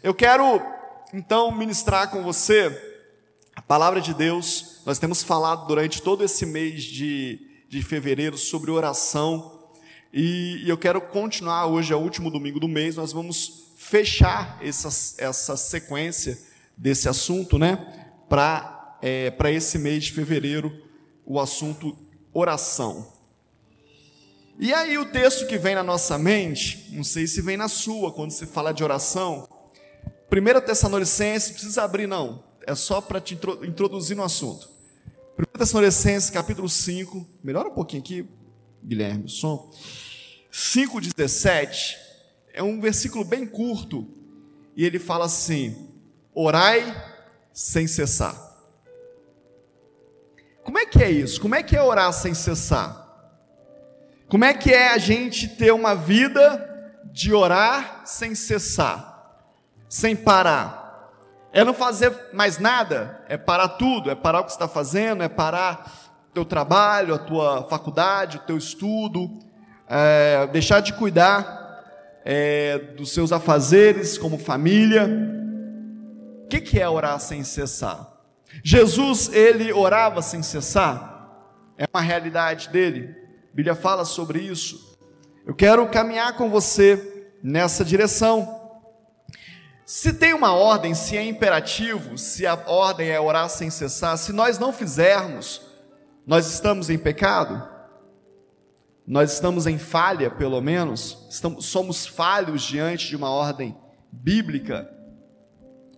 Eu quero então ministrar com você a palavra de Deus. Nós temos falado durante todo esse mês de, de fevereiro sobre oração e, e eu quero continuar. Hoje é o último domingo do mês, nós vamos fechar essa, essa sequência desse assunto, né? Para é, esse mês de fevereiro, o assunto oração. E aí o texto que vem na nossa mente, não sei se vem na sua, quando se fala de oração, 1 Tessalonicenses, precisa abrir não, é só para te introduzir no assunto. 1 Tessalonicenses, capítulo 5, melhora um pouquinho aqui, Guilherme, o som. 5,17, é um versículo bem curto, e ele fala assim: orai sem cessar. Como é que é isso? Como é que é orar sem cessar? Como é que é a gente ter uma vida de orar sem cessar? Sem parar. É não fazer mais nada, é parar tudo, é parar o que você está fazendo, é parar teu trabalho, a tua faculdade, o teu estudo, é deixar de cuidar é, dos seus afazeres como família. O que, que é orar sem cessar? Jesus, ele orava sem cessar, é uma realidade dele, a Bíblia fala sobre isso. Eu quero caminhar com você nessa direção. Se tem uma ordem, se é imperativo, se a ordem é orar sem cessar, se nós não fizermos, nós estamos em pecado? Nós estamos em falha, pelo menos? Estamos, somos falhos diante de uma ordem bíblica?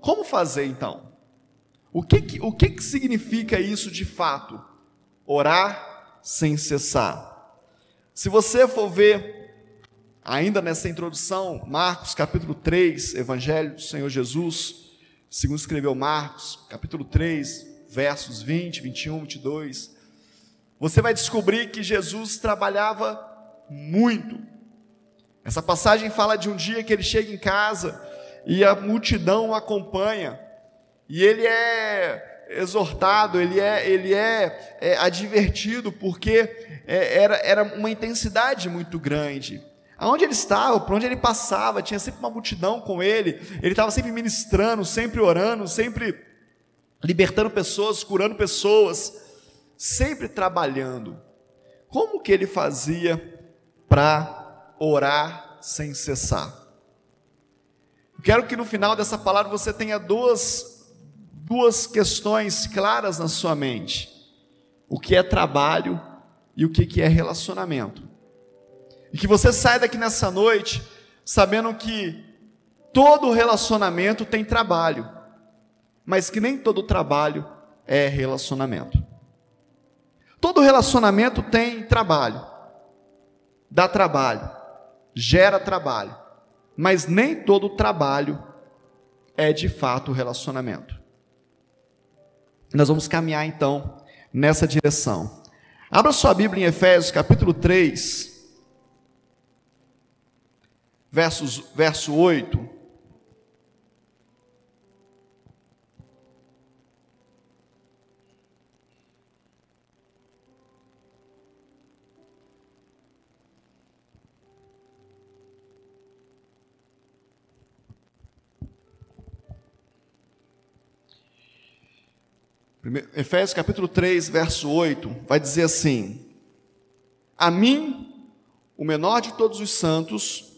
Como fazer então? O que, que, o que, que significa isso de fato? Orar sem cessar. Se você for ver Ainda nessa introdução, Marcos capítulo 3, Evangelho do Senhor Jesus, segundo escreveu Marcos, capítulo 3, versos 20, 21, 22, você vai descobrir que Jesus trabalhava muito. Essa passagem fala de um dia que ele chega em casa e a multidão o acompanha, e ele é exortado, ele é, ele é, é advertido, porque é, era, era uma intensidade muito grande. Aonde ele estava, por onde ele passava, tinha sempre uma multidão com ele, ele estava sempre ministrando, sempre orando, sempre libertando pessoas, curando pessoas, sempre trabalhando. Como que ele fazia para orar sem cessar? Eu quero que no final dessa palavra você tenha duas, duas questões claras na sua mente: o que é trabalho e o que é relacionamento. E que você saia daqui nessa noite sabendo que todo relacionamento tem trabalho, mas que nem todo trabalho é relacionamento. Todo relacionamento tem trabalho, dá trabalho, gera trabalho, mas nem todo trabalho é de fato relacionamento. Nós vamos caminhar então nessa direção. Abra sua Bíblia em Efésios capítulo 3, versos, verso 8. Efésios capítulo 3, verso 8, vai dizer assim: A mim, o menor de todos os santos,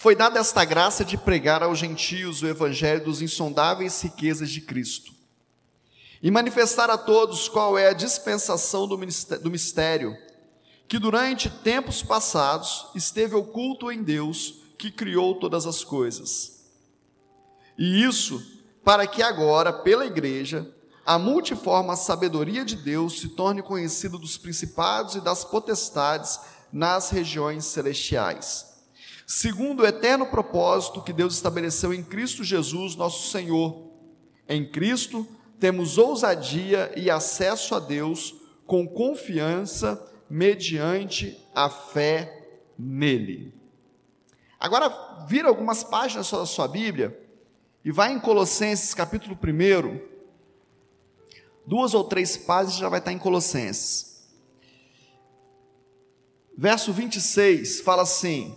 Foi dada esta graça de pregar aos gentios o evangelho dos insondáveis riquezas de Cristo e manifestar a todos qual é a dispensação do mistério, que durante tempos passados esteve oculto em Deus, que criou todas as coisas. E isso para que agora, pela igreja, a multiforme sabedoria de Deus se torne conhecida dos principados e das potestades nas regiões celestiais segundo o eterno propósito que Deus estabeleceu em Cristo Jesus, nosso Senhor. Em Cristo temos ousadia e acesso a Deus com confiança mediante a fé nele. Agora, vira algumas páginas da sua Bíblia e vai em Colossenses capítulo 1. Duas ou três páginas já vai estar em Colossenses. Verso 26 fala assim: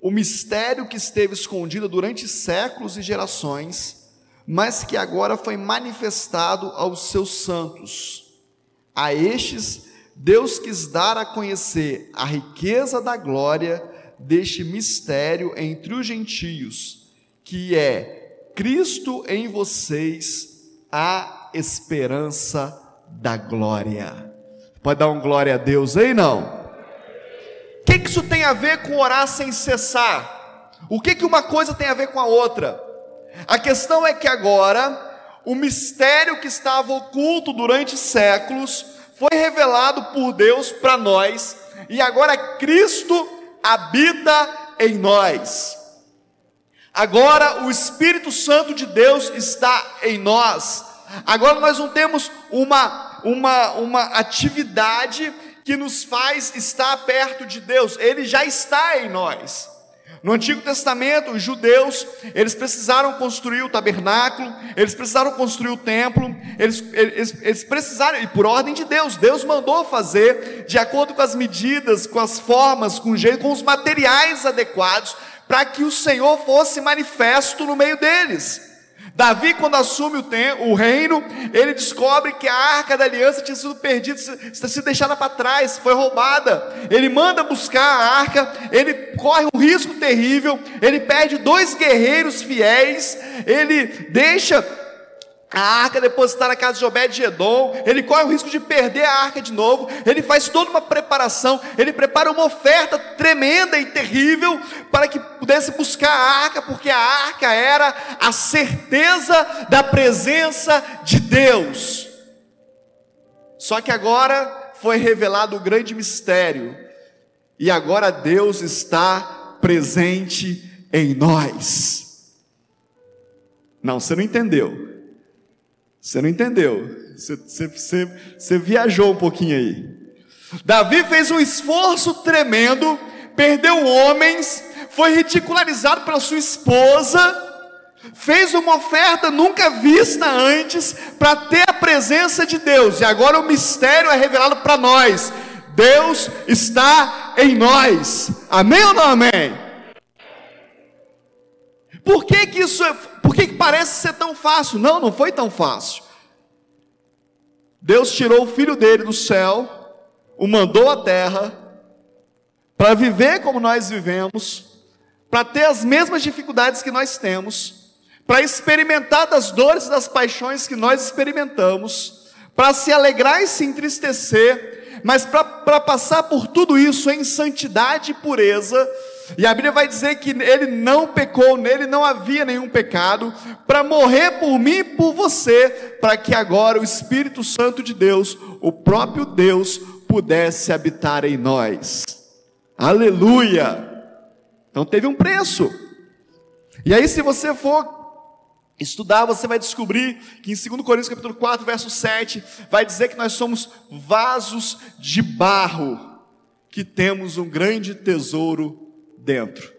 O mistério que esteve escondido durante séculos e gerações, mas que agora foi manifestado aos seus santos. A estes Deus quis dar a conhecer a riqueza da glória deste mistério entre os gentios, que é Cristo em vocês, a esperança da glória. Pode dar um glória a Deus aí, não? Que, que isso tem a ver com orar sem cessar? O que, que uma coisa tem a ver com a outra? A questão é que agora, o mistério que estava oculto durante séculos, foi revelado por Deus para nós e agora Cristo habita em nós. Agora o Espírito Santo de Deus está em nós. Agora nós não temos uma, uma, uma atividade que nos faz estar perto de Deus, Ele já está em nós. No Antigo Testamento, os judeus, eles precisaram construir o tabernáculo, eles precisaram construir o templo, eles, eles, eles, precisaram, e por ordem de Deus, Deus mandou fazer, de acordo com as medidas, com as formas, com o jeito, com os materiais adequados, para que o Senhor fosse manifesto no meio deles. Davi, quando assume o, o, reino, ele descobre que a arca da aliança tinha sido perdida, tinha sido deixada para trás, foi roubada. Ele manda buscar a arca, ele corre um risco terrível, ele perde dois guerreiros fiéis, ele deixa a arca depositada na casa de Obed de Edom, ele corre o risco de perder a arca de novo, ele faz toda uma preparação, ele prepara uma oferta tremenda e terrível para que pudesse buscar a arca, porque a arca era a certeza da presença de Deus. Só que agora foi revelado o grande mistério, e agora Deus está presente em nós. Não, você não entendeu. Você não entendeu. Você, você, você, você viajou um pouquinho aí. Davi fez um esforço tremendo, perdeu homens, foi ridicularizado pela sua esposa, fez uma oferta nunca vista antes para ter a presença de Deus, e agora o mistério é revelado para nós. Deus está em nós. Amém ou não amém? Por que, que isso é, por que, que parece ser tão fácil? Não, não foi tão fácil. Deus tirou o filho dele do céu, o mandou à terra, para viver como nós vivemos, para ter as mesmas dificuldades que nós temos, para experimentar das dores e das paixões que nós experimentamos, para se alegrar e se entristecer, mas para passar por tudo isso em santidade e pureza, e a Bíblia vai dizer que ele não pecou, nele não havia nenhum pecado, para morrer por mim e por você, para que agora o Espírito Santo de Deus, o próprio Deus, pudesse habitar em nós. Aleluia! Então teve um preço. E aí, se você for estudar, você vai descobrir que em 2 Coríntios capítulo 4, verso 7, vai dizer que nós somos vasos de barro, que temos um grande tesouro dentro.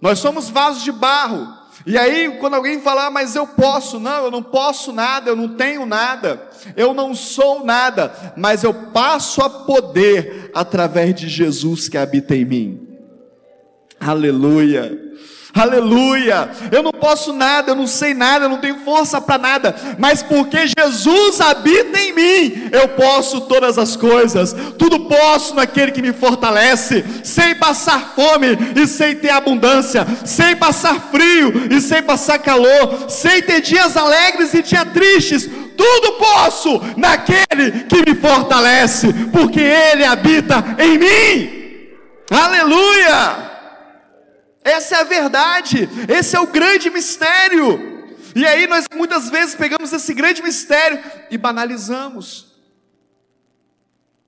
Nós somos vasos de barro. E aí, quando alguém falar, ah, mas eu posso, não, eu não posso nada, eu não tenho nada, eu não sou nada, mas eu passo a poder através de Jesus que habita em mim. Aleluia. Aleluia! Eu não posso nada, eu não sei nada, eu não tenho força para nada, mas porque Jesus habita em mim, eu posso todas as coisas, tudo posso naquele que me fortalece, sem passar fome e sem ter abundância, sem passar frio e sem passar calor, sem ter dias alegres e dias tristes, tudo posso naquele que me fortalece, porque Ele habita em mim. Aleluia! Essa é a verdade, esse é o grande mistério. E aí nós muitas vezes pegamos esse grande mistério e banalizamos.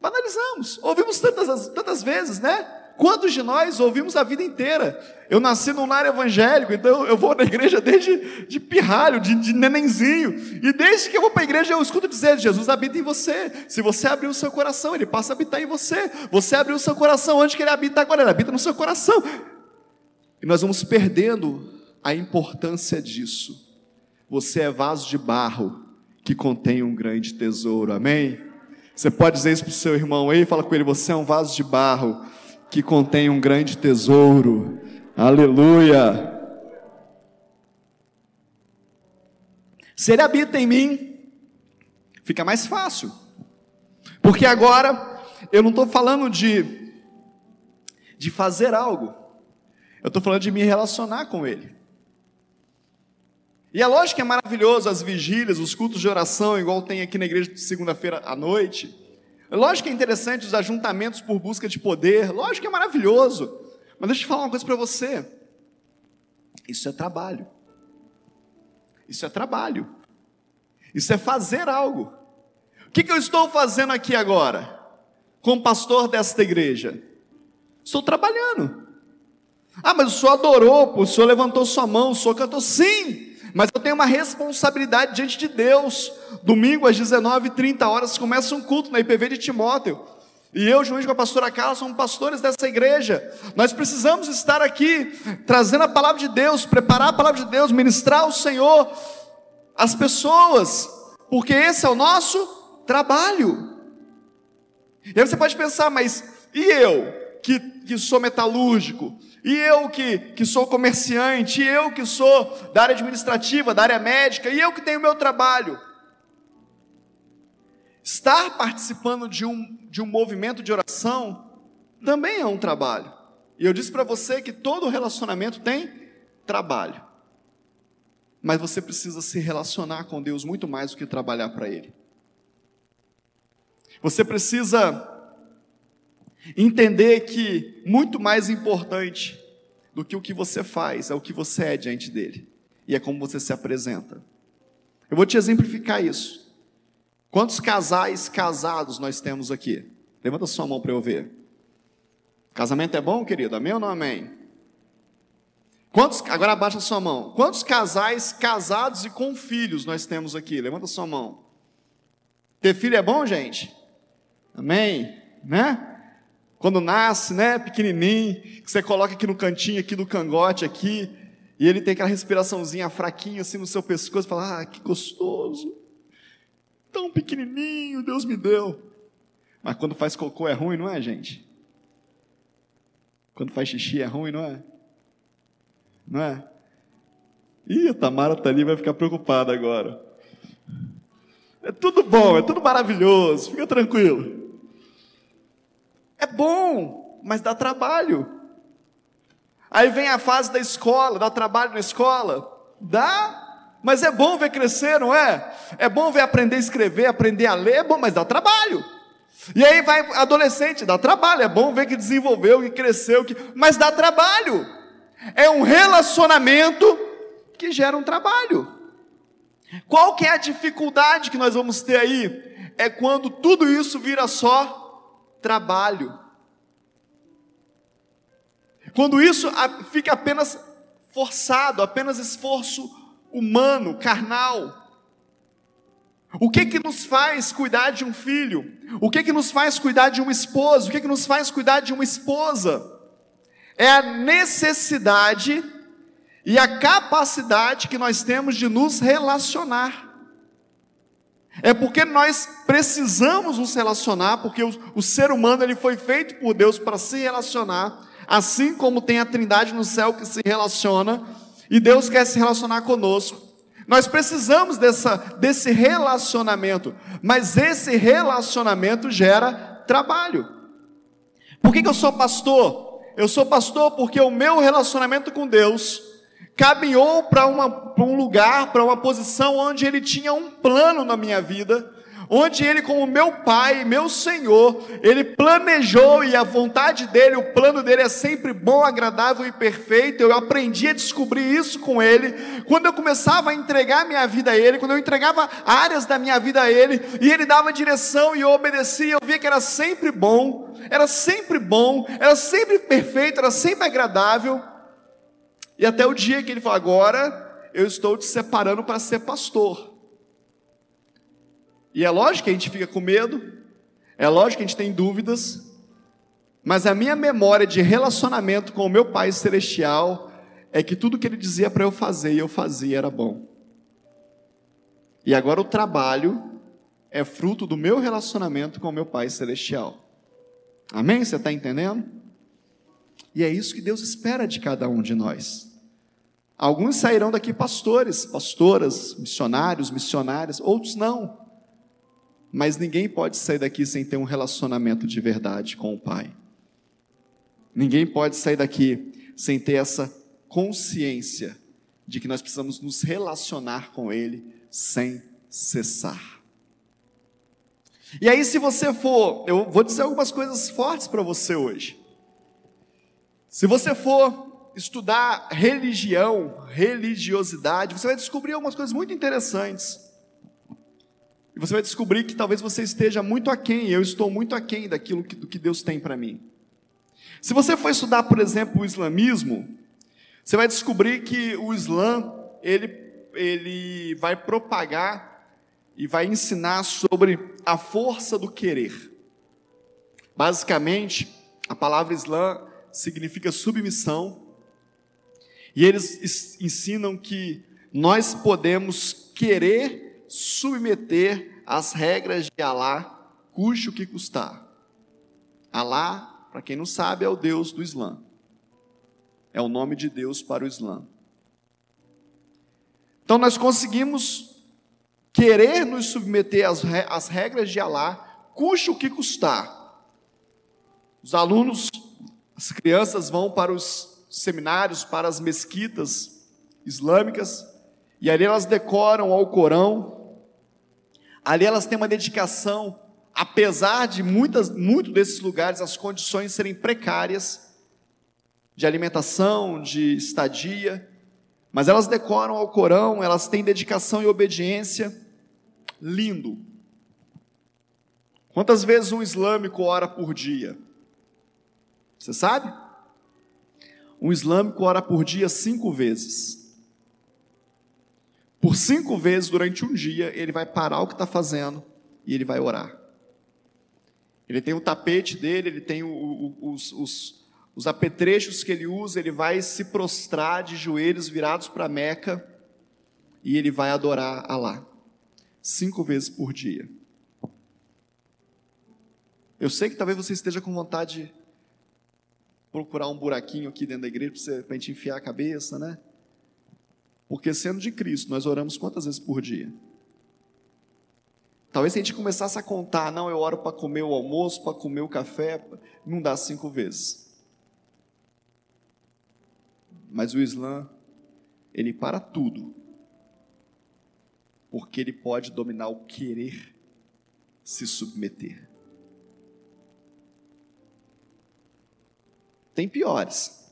Banalizamos. Ouvimos tantas, tantas vezes, né? Quantos de nós ouvimos a vida inteira? Eu nasci num lar evangélico, então eu vou na igreja desde de pirralho, de, de nenenzinho. E desde que eu vou para a igreja, eu escuto dizer: Jesus habita em você. Se você abrir o seu coração, ele passa a habitar em você. Você abriu o seu coração, onde que ele habita agora? Ele habita no seu coração. E nós vamos perdendo a importância disso. Você é vaso de barro que contém um grande tesouro, amém? Você pode dizer isso para o seu irmão aí, fala com ele: você é um vaso de barro que contém um grande tesouro. Aleluia. Se ele habita em mim, fica mais fácil. Porque agora eu não estou falando de, de fazer algo, eu estou falando de me relacionar com Ele. E é lógico que é maravilhoso as vigílias, os cultos de oração, igual tem aqui na igreja de segunda-feira à noite. É lógico que é interessante os ajuntamentos por busca de poder, lógico que é maravilhoso. Mas deixa eu falar uma coisa para você. Isso é trabalho. Isso é trabalho. Isso é fazer algo. O que, que eu estou fazendo aqui agora? Como pastor desta igreja? Estou trabalhando. Ah, mas o senhor adorou, o senhor levantou sua mão, o senhor cantou. Sim, mas eu tenho uma responsabilidade diante de Deus. Domingo às 19h30 horas começa um culto na IPV de Timóteo. E eu, junto com a pastora Carla, somos pastores dessa igreja. Nós precisamos estar aqui, trazendo a palavra de Deus, preparar a palavra de Deus, ministrar o Senhor às pessoas, porque esse é o nosso trabalho. E aí você pode pensar, mas e eu, que, que sou metalúrgico? E eu que, que sou comerciante? E eu que sou da área administrativa, da área médica? E eu que tenho meu trabalho? Estar participando de um, de um movimento de oração também é um trabalho. E eu disse para você que todo relacionamento tem trabalho. Mas você precisa se relacionar com Deus muito mais do que trabalhar para Ele. Você precisa entender que muito mais importante do que o que você faz é o que você é diante dele e é como você se apresenta. Eu vou te exemplificar isso. Quantos casais casados nós temos aqui? Levanta sua mão para eu ver. Casamento é bom, querido? Amém ou não amém? Quantos, agora abaixa sua mão. Quantos casais casados e com filhos nós temos aqui? Levanta sua mão. Ter filho é bom, gente? Amém? Né? Quando nasce, né, pequenininho, que você coloca aqui no cantinho aqui do cangote aqui, e ele tem aquela respiraçãozinha fraquinha assim no seu pescoço, fala: "Ah, que gostoso" tão pequenininho, Deus me deu. Mas quando faz cocô é ruim, não é, gente? Quando faz xixi é ruim, não é? Não é? Ih, a Tamara tá ali, vai ficar preocupada agora. É tudo bom, é tudo maravilhoso, fica tranquilo. É bom, mas dá trabalho. Aí vem a fase da escola, dá trabalho na escola? Dá, mas é bom ver crescer, não é? É bom ver aprender a escrever, aprender a ler, é bom, mas dá trabalho. E aí vai adolescente, dá trabalho, é bom ver que desenvolveu, que cresceu, que... mas dá trabalho. É um relacionamento que gera um trabalho. Qual que é a dificuldade que nós vamos ter aí? É quando tudo isso vira só trabalho. Quando isso fica apenas forçado, apenas esforço humano, carnal. O que que nos faz cuidar de um filho? O que que nos faz cuidar de um esposo? O que que nos faz cuidar de uma esposa? É a necessidade e a capacidade que nós temos de nos relacionar. É porque nós precisamos nos relacionar, porque o, o ser humano ele foi feito por Deus para se relacionar, assim como tem a Trindade no céu que se relaciona, e Deus quer se relacionar conosco. Nós precisamos dessa, desse relacionamento, mas esse relacionamento gera trabalho. Por que, que eu sou pastor? Eu sou pastor porque o meu relacionamento com Deus caminhou para um lugar, para uma posição onde Ele tinha um plano na minha vida, onde ele, como meu pai, meu Senhor, ele planejou e a vontade dele, o plano dele é sempre bom, agradável e perfeito. Eu aprendi a descobrir isso com ele. Quando eu começava a entregar minha vida a ele, quando eu entregava áreas da minha vida a ele, e ele dava direção e eu obedecia, eu via que era sempre bom, era sempre bom, era sempre perfeito, era sempre agradável. E até o dia que ele falou: agora eu estou te separando para ser pastor. E é lógico que a gente fica com medo, é lógico que a gente tem dúvidas, mas a minha memória de relacionamento com o meu Pai Celestial é que tudo que Ele dizia para eu fazer e eu fazia era bom. E agora o trabalho é fruto do meu relacionamento com o meu Pai Celestial. Amém? Você está entendendo? E é isso que Deus espera de cada um de nós. Alguns sairão daqui pastores, pastoras, missionários, missionárias, outros não. Mas ninguém pode sair daqui sem ter um relacionamento de verdade com o Pai. Ninguém pode sair daqui sem ter essa consciência de que nós precisamos nos relacionar com Ele sem cessar. E aí, se você for, eu vou dizer algumas coisas fortes para você hoje. Se você for estudar religião, religiosidade, você vai descobrir algumas coisas muito interessantes. E você vai descobrir que talvez você esteja muito aquém, eu estou muito aquém daquilo que, do que Deus tem para mim. Se você for estudar, por exemplo, o islamismo, você vai descobrir que o Islã, ele, ele vai propagar e vai ensinar sobre a força do querer. Basicamente, a palavra Islã significa submissão, e eles ensinam que nós podemos querer submeter às regras de Alá, custe o que custar. Alá, para quem não sabe, é o Deus do Islã. É o nome de Deus para o Islã. Então nós conseguimos querer nos submeter às, às regras de Alá, custe o que custar. Os alunos, as crianças vão para os seminários, para as mesquitas islâmicas, e ali elas decoram ao Corão, ali elas têm uma dedicação, apesar de muitas, muito desses lugares as condições serem precárias, de alimentação, de estadia, mas elas decoram ao Corão, elas têm dedicação e obediência. Lindo. Quantas vezes um islâmico ora por dia? Você sabe? Um islâmico ora por dia cinco vezes. Por cinco vezes durante um dia, ele vai parar o que está fazendo e ele vai orar. Ele tem o tapete dele, ele tem o, o, os, os os apetrechos que ele usa, ele vai se prostrar de joelhos virados para Meca e ele vai adorar Alá, cinco vezes por dia. Eu sei que talvez você esteja com vontade de procurar um buraquinho aqui dentro da igreja para a gente enfiar a cabeça, né? Porque sendo de Cristo, nós oramos quantas vezes por dia? Talvez se a gente começasse a contar, não, eu oro para comer o almoço, para comer o café, não dá cinco vezes. Mas o Islã, ele para tudo, porque ele pode dominar o querer se submeter. Tem piores,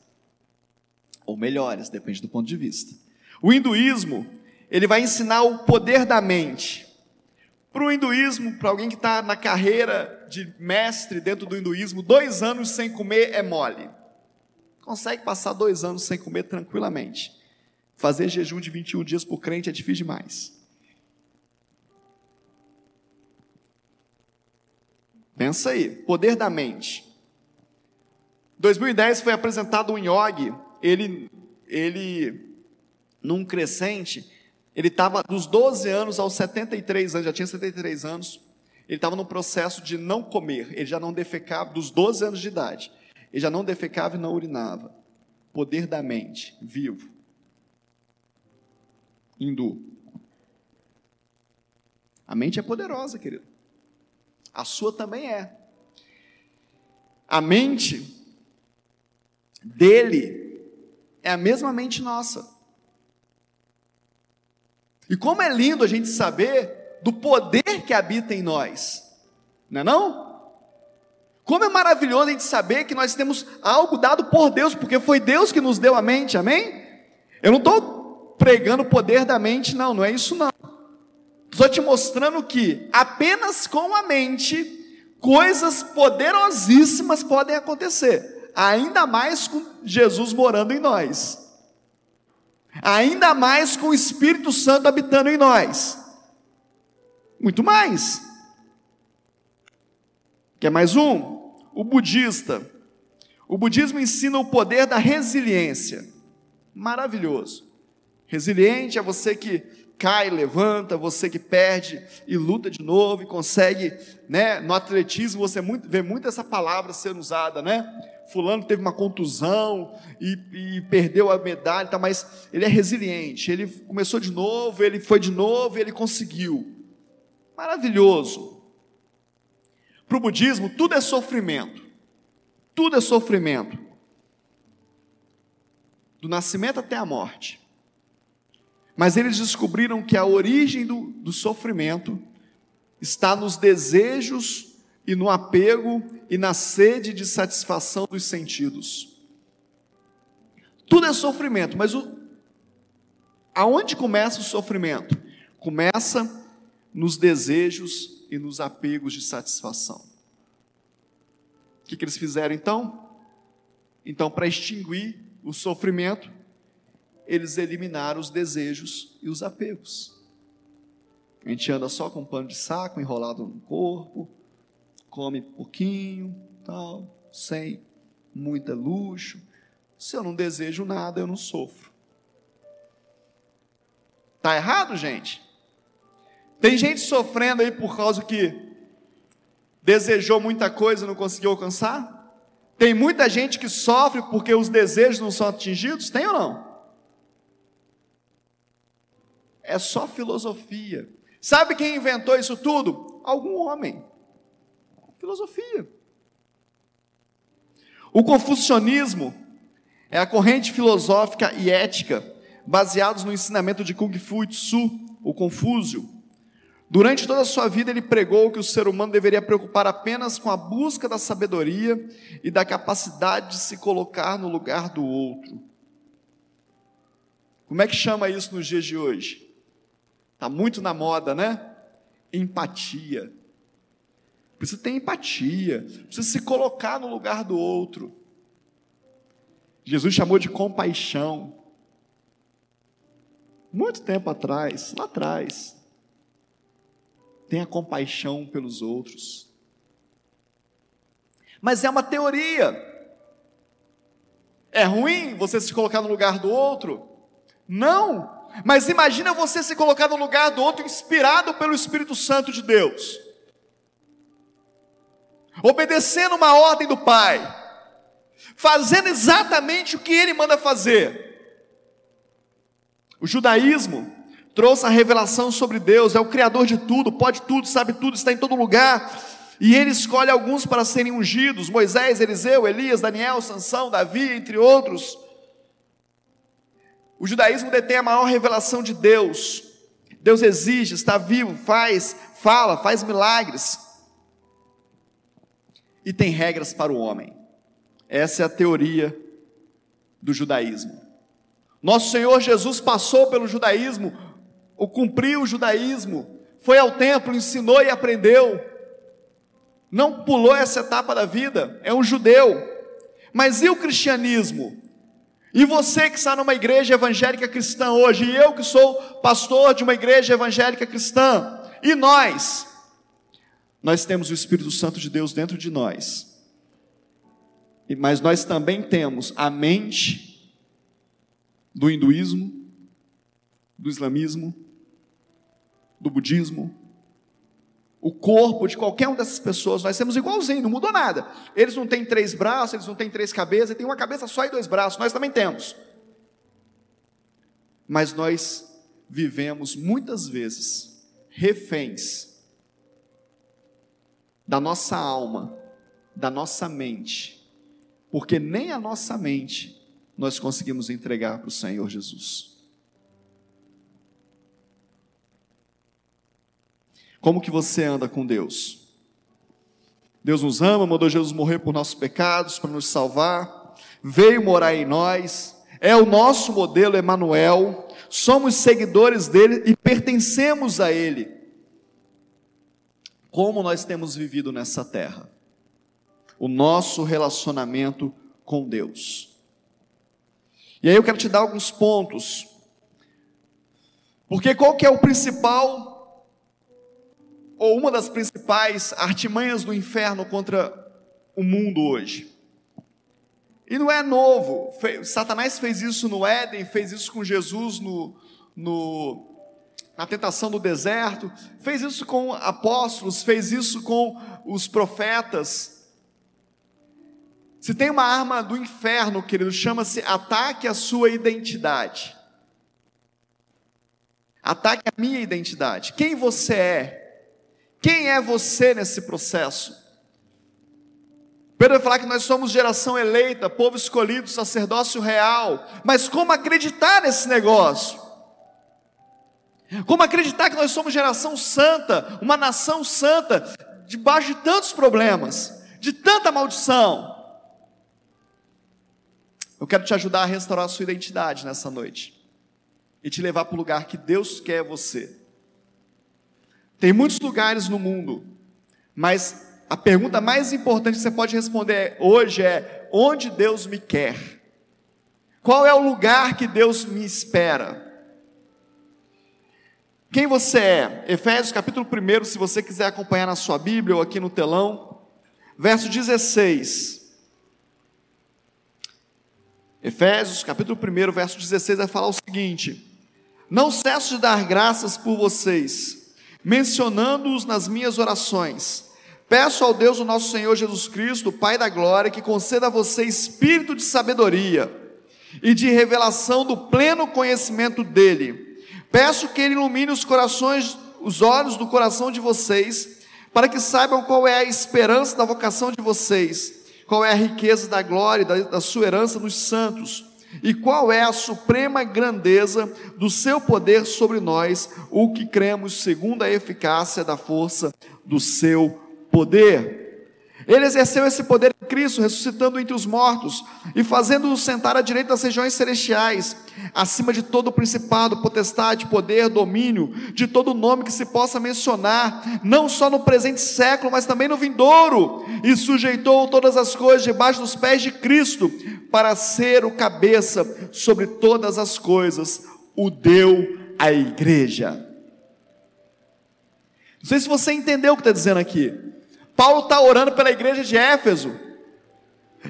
ou melhores, depende do ponto de vista. O hinduísmo, ele vai ensinar o poder da mente. Para o hinduísmo, para alguém que está na carreira de mestre dentro do hinduísmo, dois anos sem comer é mole. Consegue passar dois anos sem comer tranquilamente. Fazer jejum de 21 dias por crente é difícil demais. Pensa aí, poder da mente. 2010 foi apresentado um Yogi, ele, ele, num crescente, ele estava dos 12 anos aos 73 anos, já tinha 73 anos, ele estava no processo de não comer, ele já não defecava, dos 12 anos de idade. Ele já não defecava e não urinava. Poder da mente, vivo. Hindu. A mente é poderosa, querido. A sua também é. A mente dele é a mesma mente nossa. E como é lindo a gente saber do poder que habita em nós, não é não? Como é maravilhoso a gente saber que nós temos algo dado por Deus, porque foi Deus que nos deu a mente, amém? Eu não estou pregando o poder da mente, não, não é isso não. Estou te mostrando que apenas com a mente, coisas poderosíssimas podem acontecer, ainda mais com Jesus morando em nós, ainda mais com o Espírito Santo habitando em nós, muito mais. Quer mais um? O budista. O budismo ensina o poder da resiliência. Maravilhoso. Resiliente é você que cai, levanta, você que perde e luta de novo e consegue, né? No atletismo você muito, vê muito essa palavra sendo usada, né? Fulano teve uma contusão e, e perdeu a medalha, tá, mas ele é resiliente. Ele começou de novo, ele foi de novo e ele conseguiu. Maravilhoso. Para o budismo, tudo é sofrimento. Tudo é sofrimento. Do nascimento até a morte. Mas eles descobriram que a origem do, do sofrimento está nos desejos e no apego e na sede de satisfação dos sentidos. Tudo é sofrimento, mas o, aonde começa o sofrimento? Começa nos desejos e nos apegos de satisfação. O que, que eles fizeram então? Então, para extinguir o sofrimento, eles eliminaram os desejos e os apegos. A gente anda só com um pano de saco enrolado no corpo, come pouquinho, tal, sem muita luxo. Se eu não desejo nada, eu não sofro. Tá errado, gente? Tem gente sofrendo aí por causa que desejou muita coisa e não conseguiu alcançar? Tem muita gente que sofre porque os desejos não são atingidos? Tem ou não? É só filosofia. Sabe quem inventou isso tudo? Algum homem. Filosofia. O confucionismo é a corrente filosófica e ética baseados no ensinamento de Kung Fu Tzu, o Confúcio. Durante toda a sua vida, ele pregou que o ser humano deveria preocupar apenas com a busca da sabedoria e da capacidade de se colocar no lugar do outro. Como é que chama isso nos dias de hoje? Está muito na moda, né? Empatia. Precisa ter empatia, precisa se colocar no lugar do outro. Jesus chamou de compaixão. Muito tempo atrás, lá atrás. Tenha compaixão pelos outros. Mas é uma teoria. É ruim você se colocar no lugar do outro? Não. Mas imagina você se colocar no lugar do outro, inspirado pelo Espírito Santo de Deus, obedecendo uma ordem do Pai, fazendo exatamente o que Ele manda fazer. O judaísmo trouxe a revelação sobre Deus, é o Criador de tudo, pode tudo, sabe tudo, está em todo lugar. E ele escolhe alguns para serem ungidos: Moisés, Eliseu, Elias, Daniel, Sansão, Davi, entre outros. O judaísmo detém a maior revelação de Deus. Deus exige, está vivo, faz, fala, faz milagres. E tem regras para o homem. Essa é a teoria do judaísmo. Nosso Senhor Jesus passou pelo judaísmo, ou cumpriu o judaísmo, foi ao templo, ensinou e aprendeu. Não pulou essa etapa da vida, é um judeu. Mas e o cristianismo? E você que está numa igreja evangélica cristã hoje, e eu que sou pastor de uma igreja evangélica cristã, e nós, nós temos o Espírito Santo de Deus dentro de nós, mas nós também temos a mente do hinduísmo, do islamismo, do budismo, o corpo de qualquer uma dessas pessoas, nós temos igualzinho, não mudou nada. Eles não têm três braços, eles não têm três cabeças, eles têm uma cabeça só e dois braços, nós também temos. Mas nós vivemos muitas vezes reféns da nossa alma, da nossa mente, porque nem a nossa mente nós conseguimos entregar para o Senhor Jesus. Como que você anda com Deus? Deus nos ama, mandou Jesus morrer por nossos pecados, para nos salvar, veio morar em nós, é o nosso modelo Emanuel, somos seguidores dele e pertencemos a ele. Como nós temos vivido nessa terra? O nosso relacionamento com Deus. E aí eu quero te dar alguns pontos. Porque qual que é o principal ou uma das principais artimanhas do inferno contra o mundo hoje. E não é novo. Satanás fez isso no Éden, fez isso com Jesus no, no, na tentação do deserto, fez isso com apóstolos, fez isso com os profetas. Se tem uma arma do inferno, querido, chama-se ataque à sua identidade. Ataque à minha identidade. Quem você é? Quem é você nesse processo? Pedro vai falar que nós somos geração eleita, povo escolhido, sacerdócio real. Mas como acreditar nesse negócio? Como acreditar que nós somos geração santa, uma nação santa, debaixo de tantos problemas, de tanta maldição? Eu quero te ajudar a restaurar a sua identidade nessa noite e te levar para o lugar que Deus quer você. Tem muitos lugares no mundo, mas a pergunta mais importante que você pode responder hoje é: onde Deus me quer? Qual é o lugar que Deus me espera? Quem você é? Efésios capítulo 1, se você quiser acompanhar na sua Bíblia ou aqui no telão, verso 16. Efésios capítulo 1, verso 16 vai falar o seguinte: Não cesso de dar graças por vocês, mencionando-os nas minhas orações. Peço ao Deus, o nosso Senhor Jesus Cristo, Pai da glória, que conceda a você espírito de sabedoria e de revelação do pleno conhecimento dele Peço que Ele ilumine os corações, os olhos do coração de vocês, para que saibam qual é a esperança da vocação de vocês, qual é a riqueza da glória da, da sua herança nos santos, e qual é a suprema grandeza do seu poder sobre nós, o que cremos segundo a eficácia da força do seu poder. Ele exerceu esse poder em Cristo, ressuscitando entre os mortos e fazendo-o sentar à direita das regiões celestiais, acima de todo principado, potestade, poder, domínio, de todo nome que se possa mencionar, não só no presente século, mas também no vindouro, e sujeitou todas as coisas debaixo dos pés de Cristo, para ser o cabeça sobre todas as coisas, o deu à igreja. Não sei se você entendeu o que está dizendo aqui. Paulo está orando pela igreja de Éfeso.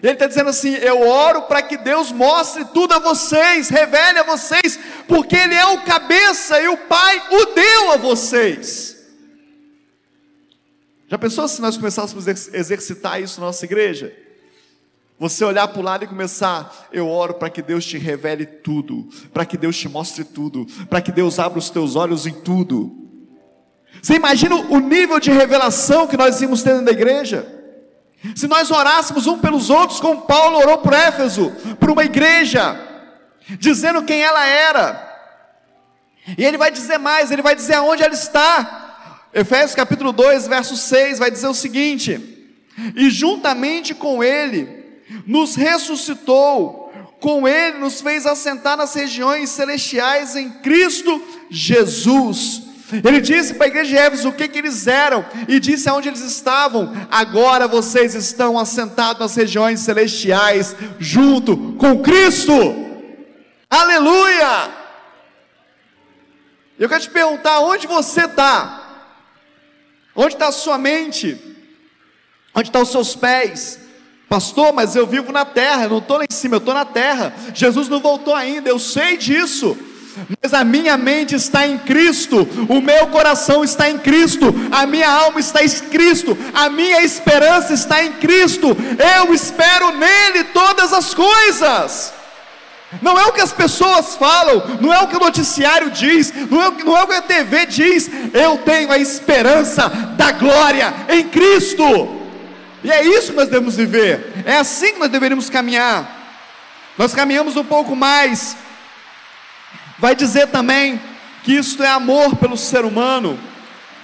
Ele está dizendo assim: Eu oro para que Deus mostre tudo a vocês, revele a vocês, porque Ele é o cabeça e o Pai o deu a vocês. Já pensou se nós começássemos a exercitar isso na nossa igreja? Você olhar para o lado e começar, eu oro para que Deus te revele tudo, para que Deus te mostre tudo, para que Deus abra os teus olhos em tudo. Você imagina o nível de revelação que nós íamos dentro da igreja? Se nós orássemos um pelos outros, como Paulo orou por Éfeso, por uma igreja, dizendo quem ela era. E ele vai dizer mais, ele vai dizer aonde ela está. Efésios capítulo 2, verso 6 vai dizer o seguinte: E juntamente com ele nos ressuscitou, com ele nos fez assentar nas regiões celestiais em Cristo Jesus ele disse para a igreja de Éfeso o que, que eles eram e disse aonde eles estavam. Agora vocês estão assentados nas regiões celestiais, junto com Cristo. Aleluia! Eu quero te perguntar onde você está. Onde está a sua mente? Onde estão os seus pés? Pastor, mas eu vivo na terra, eu não estou lá em cima, eu estou na terra. Jesus não voltou ainda, eu sei disso mas a minha mente está em Cristo, o meu coração está em Cristo, a minha alma está em Cristo, a minha esperança está em Cristo, eu espero nele todas as coisas. Não é o que as pessoas falam, não é o que o noticiário diz, não é o que, não é o que a TV diz, eu tenho a esperança da glória em Cristo, e é isso que nós devemos viver, é assim que nós deveríamos caminhar. Nós caminhamos um pouco mais Vai dizer também que isto é amor pelo ser humano.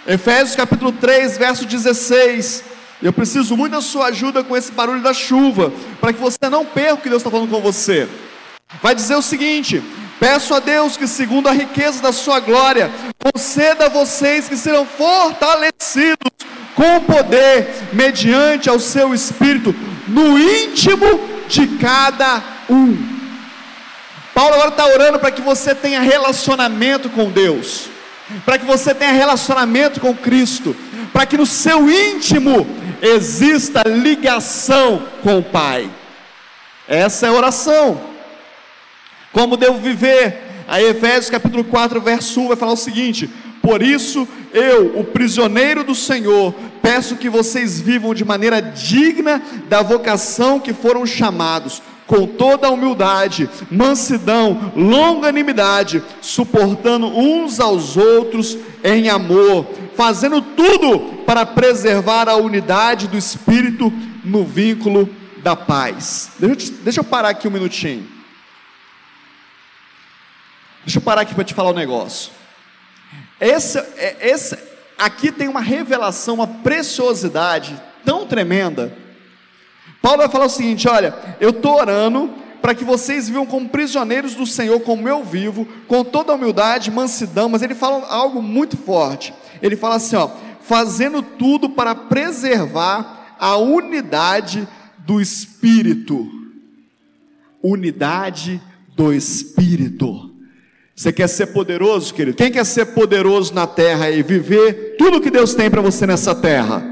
Efésios capítulo 3, verso 16. Eu preciso muito da sua ajuda com esse barulho da chuva, para que você não perca o que Deus está falando com você. Vai dizer o seguinte: Peço a Deus que, segundo a riqueza da sua glória, conceda a vocês que serão fortalecidos com poder, mediante ao seu espírito, no íntimo de cada um. Paulo agora está orando para que você tenha relacionamento com Deus, para que você tenha relacionamento com Cristo, para que no seu íntimo exista ligação com o Pai. Essa é a oração. Como devo viver Aí Efésios capítulo 4, verso 1 vai falar o seguinte: Por isso eu, o prisioneiro do Senhor, peço que vocês vivam de maneira digna da vocação que foram chamados, com toda a humildade, mansidão, longanimidade, suportando uns aos outros em amor, fazendo tudo para preservar a unidade do Espírito no vínculo da paz. Deixa eu, te, deixa eu parar aqui um minutinho. Deixa eu parar aqui para te falar um negócio. Esse, é, esse, aqui tem uma revelação, uma preciosidade tão tremenda. Paulo vai falar o seguinte: olha, eu estou orando para que vocês vivam como prisioneiros do Senhor, como eu vivo, com toda humildade, mansidão, mas ele fala algo muito forte. Ele fala assim: ó, fazendo tudo para preservar a unidade do Espírito. Unidade do Espírito. Você quer ser poderoso, querido? Quem quer ser poderoso na terra e viver tudo que Deus tem para você nessa terra?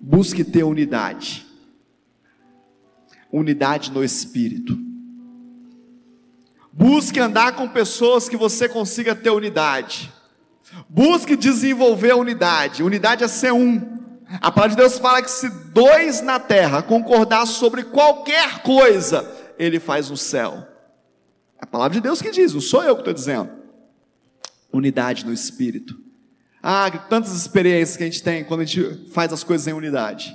Busque ter unidade. Unidade no Espírito. Busque andar com pessoas que você consiga ter unidade. Busque desenvolver a unidade. Unidade é ser um. A palavra de Deus fala que se dois na terra concordar sobre qualquer coisa, ele faz o céu. Palavra de Deus que diz, não sou eu que estou dizendo. Unidade no espírito. Ah, tantas experiências que a gente tem quando a gente faz as coisas em unidade.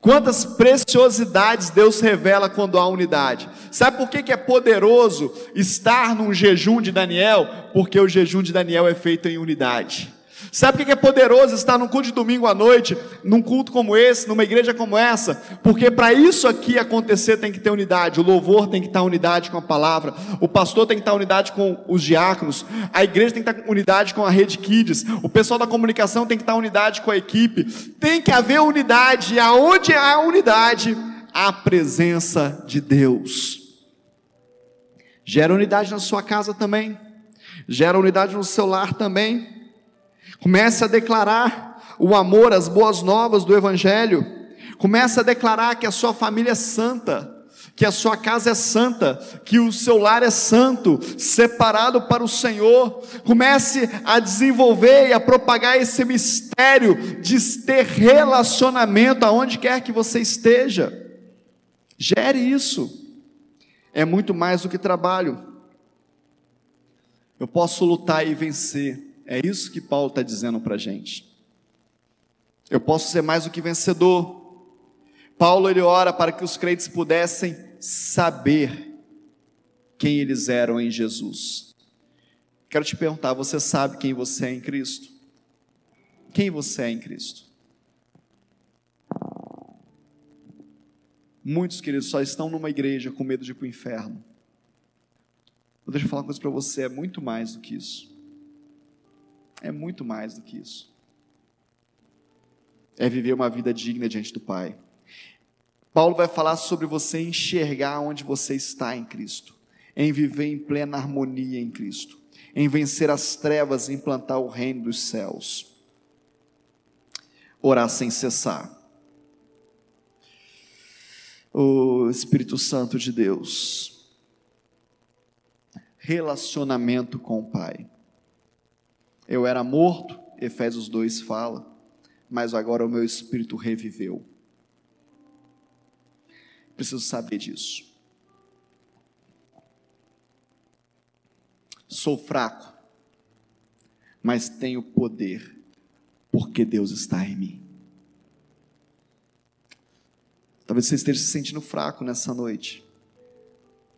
Quantas preciosidades Deus revela quando há unidade. Sabe por que, que é poderoso estar num jejum de Daniel? Porque o jejum de Daniel é feito em unidade. Sabe o que é poderoso estar num culto de domingo à noite, num culto como esse, numa igreja como essa? Porque para isso aqui acontecer tem que ter unidade, o louvor tem que estar unidade com a palavra, o pastor tem que estar unidade com os diáconos, a igreja tem que estar unidade com a rede Kids, o pessoal da comunicação tem que estar unidade com a equipe, tem que haver unidade, e aonde há unidade, há presença de Deus. Gera unidade na sua casa também, gera unidade no seu lar também. Comece a declarar o amor, as boas novas do Evangelho. Comece a declarar que a sua família é santa, que a sua casa é santa, que o seu lar é santo, separado para o Senhor. Comece a desenvolver e a propagar esse mistério de ter relacionamento aonde quer que você esteja. Gere isso. É muito mais do que trabalho. Eu posso lutar e vencer é isso que Paulo está dizendo para a gente. Eu posso ser mais do que vencedor. Paulo ele ora para que os crentes pudessem saber quem eles eram em Jesus. Quero te perguntar: você sabe quem você é em Cristo? Quem você é em Cristo? Muitos, queridos, só estão numa igreja com medo de ir para o inferno. Deixa eu falar uma coisa para você: é muito mais do que isso. É muito mais do que isso. É viver uma vida digna diante do Pai. Paulo vai falar sobre você enxergar onde você está em Cristo, em viver em plena harmonia em Cristo, em vencer as trevas e implantar o reino dos céus. Orar sem cessar. O Espírito Santo de Deus. Relacionamento com o Pai. Eu era morto, Efésios 2 fala, mas agora o meu espírito reviveu. Preciso saber disso. Sou fraco, mas tenho poder, porque Deus está em mim. Talvez você esteja se sentindo fraco nessa noite.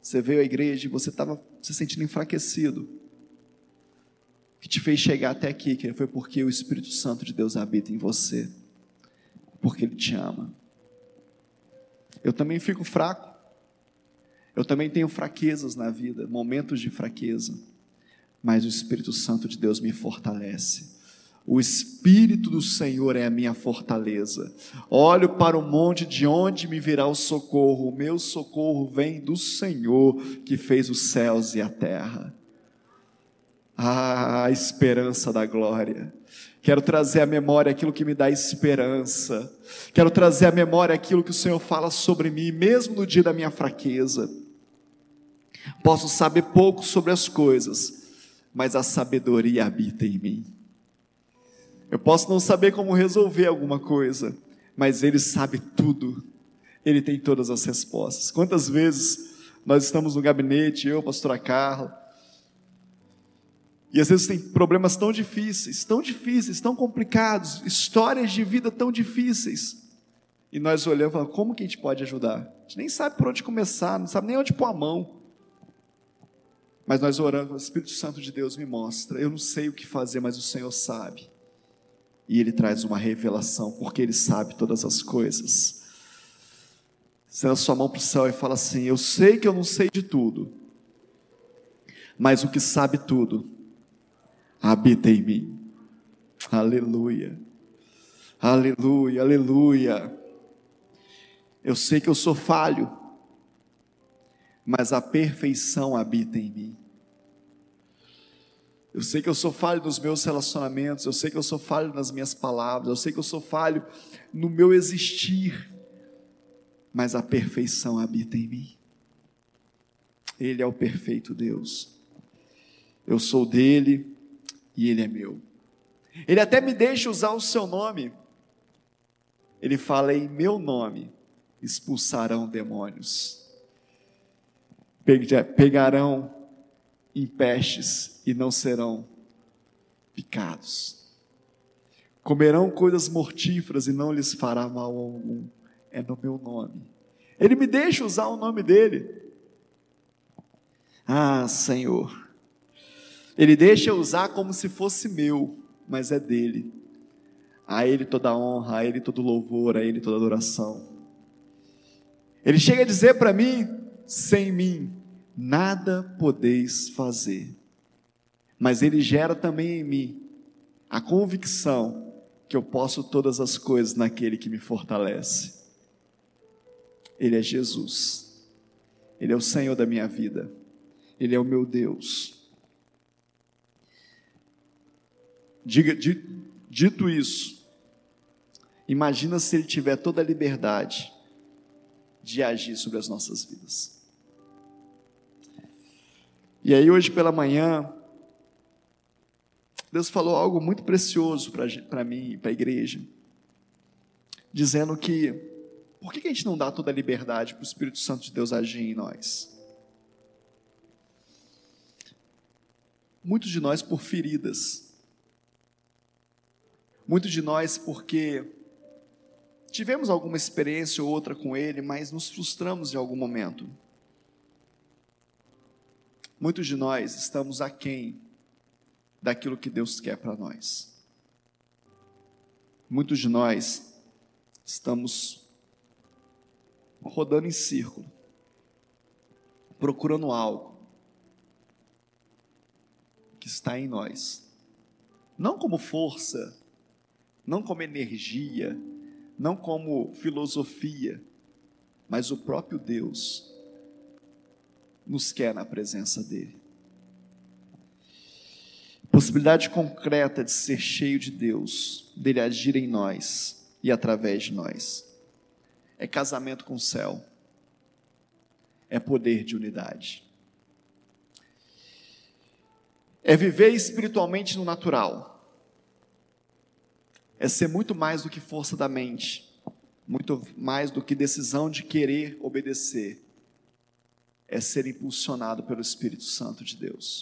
Você veio à igreja e você estava se sentindo enfraquecido que te fez chegar até aqui, que foi porque o Espírito Santo de Deus habita em você, porque Ele te ama. Eu também fico fraco, eu também tenho fraquezas na vida, momentos de fraqueza, mas o Espírito Santo de Deus me fortalece. O Espírito do Senhor é a minha fortaleza. Olho para o monte de onde me virá o socorro. O meu socorro vem do Senhor que fez os céus e a terra. Ah, a esperança da glória. Quero trazer à memória aquilo que me dá esperança. Quero trazer à memória aquilo que o Senhor fala sobre mim, mesmo no dia da minha fraqueza. Posso saber pouco sobre as coisas, mas a sabedoria habita em mim. Eu posso não saber como resolver alguma coisa, mas Ele sabe tudo. Ele tem todas as respostas. Quantas vezes nós estamos no gabinete, eu, pastora Carla, e às vezes tem problemas tão difíceis, tão difíceis, tão complicados, histórias de vida tão difíceis. E nós olhamos e falamos, como que a gente pode ajudar? A gente nem sabe por onde começar, não sabe nem onde pôr a mão. Mas nós oramos, o Espírito Santo de Deus me mostra. Eu não sei o que fazer, mas o Senhor sabe. E Ele traz uma revelação, porque Ele sabe todas as coisas. Sendo a sua mão para o céu e fala assim: Eu sei que eu não sei de tudo, mas o que sabe tudo habita em mim. Aleluia, aleluia, aleluia. Eu sei que eu sou falho, mas a perfeição habita em mim. Eu sei que eu sou falho nos meus relacionamentos, eu sei que eu sou falho nas minhas palavras, eu sei que eu sou falho no meu existir, mas a perfeição habita em mim. Ele é o perfeito Deus. Eu sou dele e ele é meu. Ele até me deixa usar o seu nome. Ele fala em meu nome expulsarão demônios, pegarão em pestes e não serão picados, comerão coisas mortíferas e não lhes fará mal algum, é no meu nome. Ele me deixa usar o nome dele. Ah, Senhor, Ele deixa eu usar como se fosse meu, mas é dele. A Ele toda honra, a Ele todo louvor, a Ele toda adoração. Ele chega a dizer para mim: sem mim nada podeis fazer. Mas ele gera também em mim a convicção que eu posso todas as coisas naquele que me fortalece. Ele é Jesus. Ele é o Senhor da minha vida. Ele é o meu Deus. Diga, dito isso, imagina se ele tiver toda a liberdade de agir sobre as nossas vidas. E aí, hoje pela manhã, Deus falou algo muito precioso para mim e para a igreja, dizendo que, por que a gente não dá toda a liberdade para o Espírito Santo de Deus agir em nós? Muitos de nós por feridas, muitos de nós porque tivemos alguma experiência ou outra com Ele, mas nos frustramos em algum momento. Muitos de nós estamos aquém daquilo que Deus quer para nós. Muitos de nós estamos rodando em círculo, procurando algo que está em nós, não como força, não como energia, não como filosofia, mas o próprio Deus nos quer na presença dEle. Possibilidade concreta de ser cheio de Deus, dele agir em nós e através de nós. É casamento com o céu, é poder de unidade. É viver espiritualmente no natural é ser muito mais do que força da mente, muito mais do que decisão de querer obedecer, é ser impulsionado pelo Espírito Santo de Deus.